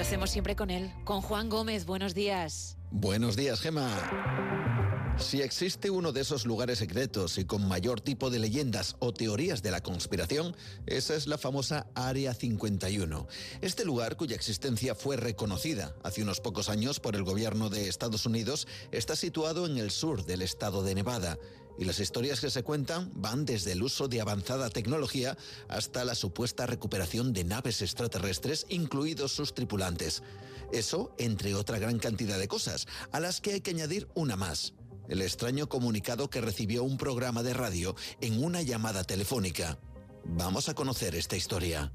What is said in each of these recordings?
hacemos siempre con él, con Juan Gómez. Buenos días. Buenos días, Gema. Si existe uno de esos lugares secretos y con mayor tipo de leyendas o teorías de la conspiración, esa es la famosa Área 51. Este lugar, cuya existencia fue reconocida hace unos pocos años por el gobierno de Estados Unidos, está situado en el sur del estado de Nevada y las historias que se cuentan van desde el uso de avanzada tecnología hasta la supuesta recuperación de naves extraterrestres, incluidos sus tripulantes. Eso entre otra gran cantidad de cosas, a las que hay que añadir una más. El extraño comunicado que recibió un programa de radio en una llamada telefónica. Vamos a conocer esta historia.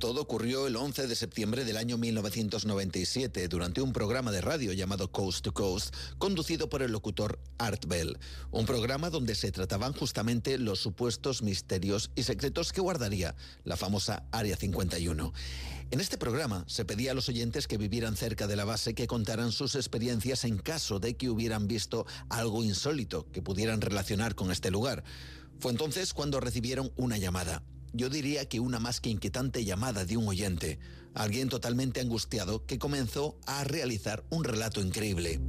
Todo ocurrió el 11 de septiembre del año 1997 durante un programa de radio llamado Coast to Coast, conducido por el locutor Art Bell. Un programa donde se trataban justamente los supuestos misterios y secretos que guardaría la famosa Área 51. En este programa se pedía a los oyentes que vivieran cerca de la base que contaran sus experiencias en caso de que hubieran visto algo insólito que pudieran relacionar con este lugar. Fue entonces cuando recibieron una llamada yo diría que una más que inquietante llamada de un oyente, alguien totalmente angustiado que comenzó a realizar un relato increíble.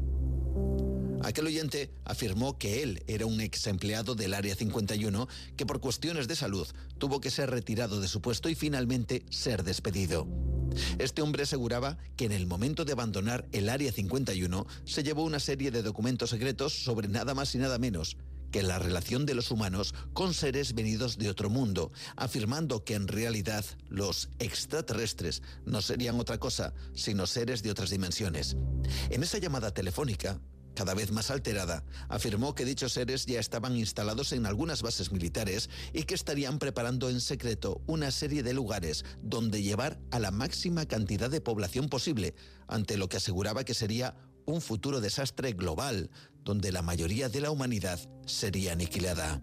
Aquel oyente afirmó que él era un ex empleado del Área 51 que por cuestiones de salud tuvo que ser retirado de su puesto y finalmente ser despedido. Este hombre aseguraba que en el momento de abandonar el Área 51 se llevó una serie de documentos secretos sobre nada más y nada menos que la relación de los humanos con seres venidos de otro mundo, afirmando que en realidad los extraterrestres no serían otra cosa sino seres de otras dimensiones. En esa llamada telefónica, cada vez más alterada, afirmó que dichos seres ya estaban instalados en algunas bases militares y que estarían preparando en secreto una serie de lugares donde llevar a la máxima cantidad de población posible, ante lo que aseguraba que sería un futuro desastre global, donde la mayoría de la humanidad sería aniquilada.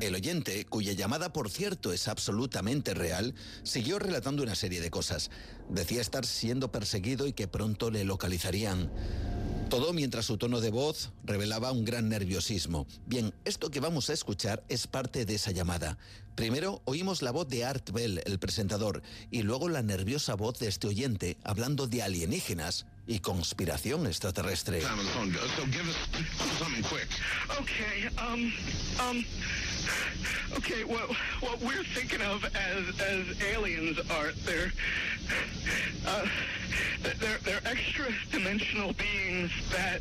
El oyente, cuya llamada por cierto es absolutamente real, siguió relatando una serie de cosas. Decía estar siendo perseguido y que pronto le localizarían. Todo mientras su tono de voz revelaba un gran nerviosismo. Bien, esto que vamos a escuchar es parte de esa llamada. Primero oímos la voz de Art Bell, el presentador, y luego la nerviosa voz de este oyente hablando de alienígenas y conspiración extraterrestre. Okay, um, um, okay, what, what we're thinking of as, as aliens are, they're, uh, they're, they're extra dimensional beings that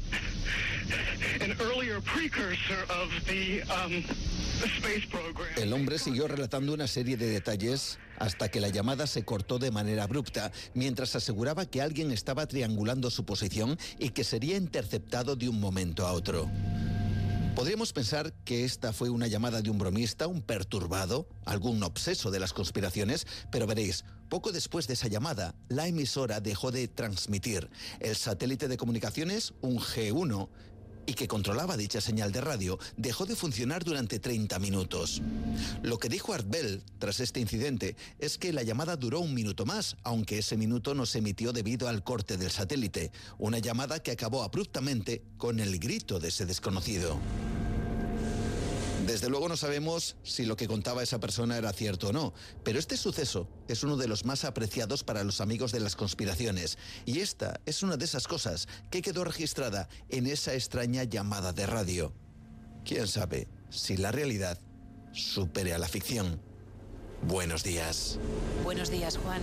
an earlier precursor of um, the space program. El hombre siguió relatando una serie de detalles hasta que la llamada se cortó de manera abrupta, mientras aseguraba que alguien estaba triangulando su posición y que sería interceptado de un momento a otro. Podríamos pensar que esta fue una llamada de un bromista, un perturbado, algún obseso de las conspiraciones, pero veréis, poco después de esa llamada, la emisora dejó de transmitir. El satélite de comunicaciones, un G1, y que controlaba dicha señal de radio dejó de funcionar durante 30 minutos. Lo que dijo Art Bell tras este incidente es que la llamada duró un minuto más, aunque ese minuto no se emitió debido al corte del satélite, una llamada que acabó abruptamente con el grito de ese desconocido. Desde luego no sabemos si lo que contaba esa persona era cierto o no, pero este suceso es uno de los más apreciados para los amigos de las conspiraciones y esta es una de esas cosas que quedó registrada en esa extraña llamada de radio. ¿Quién sabe si la realidad supere a la ficción? Buenos días. Buenos días, Juan.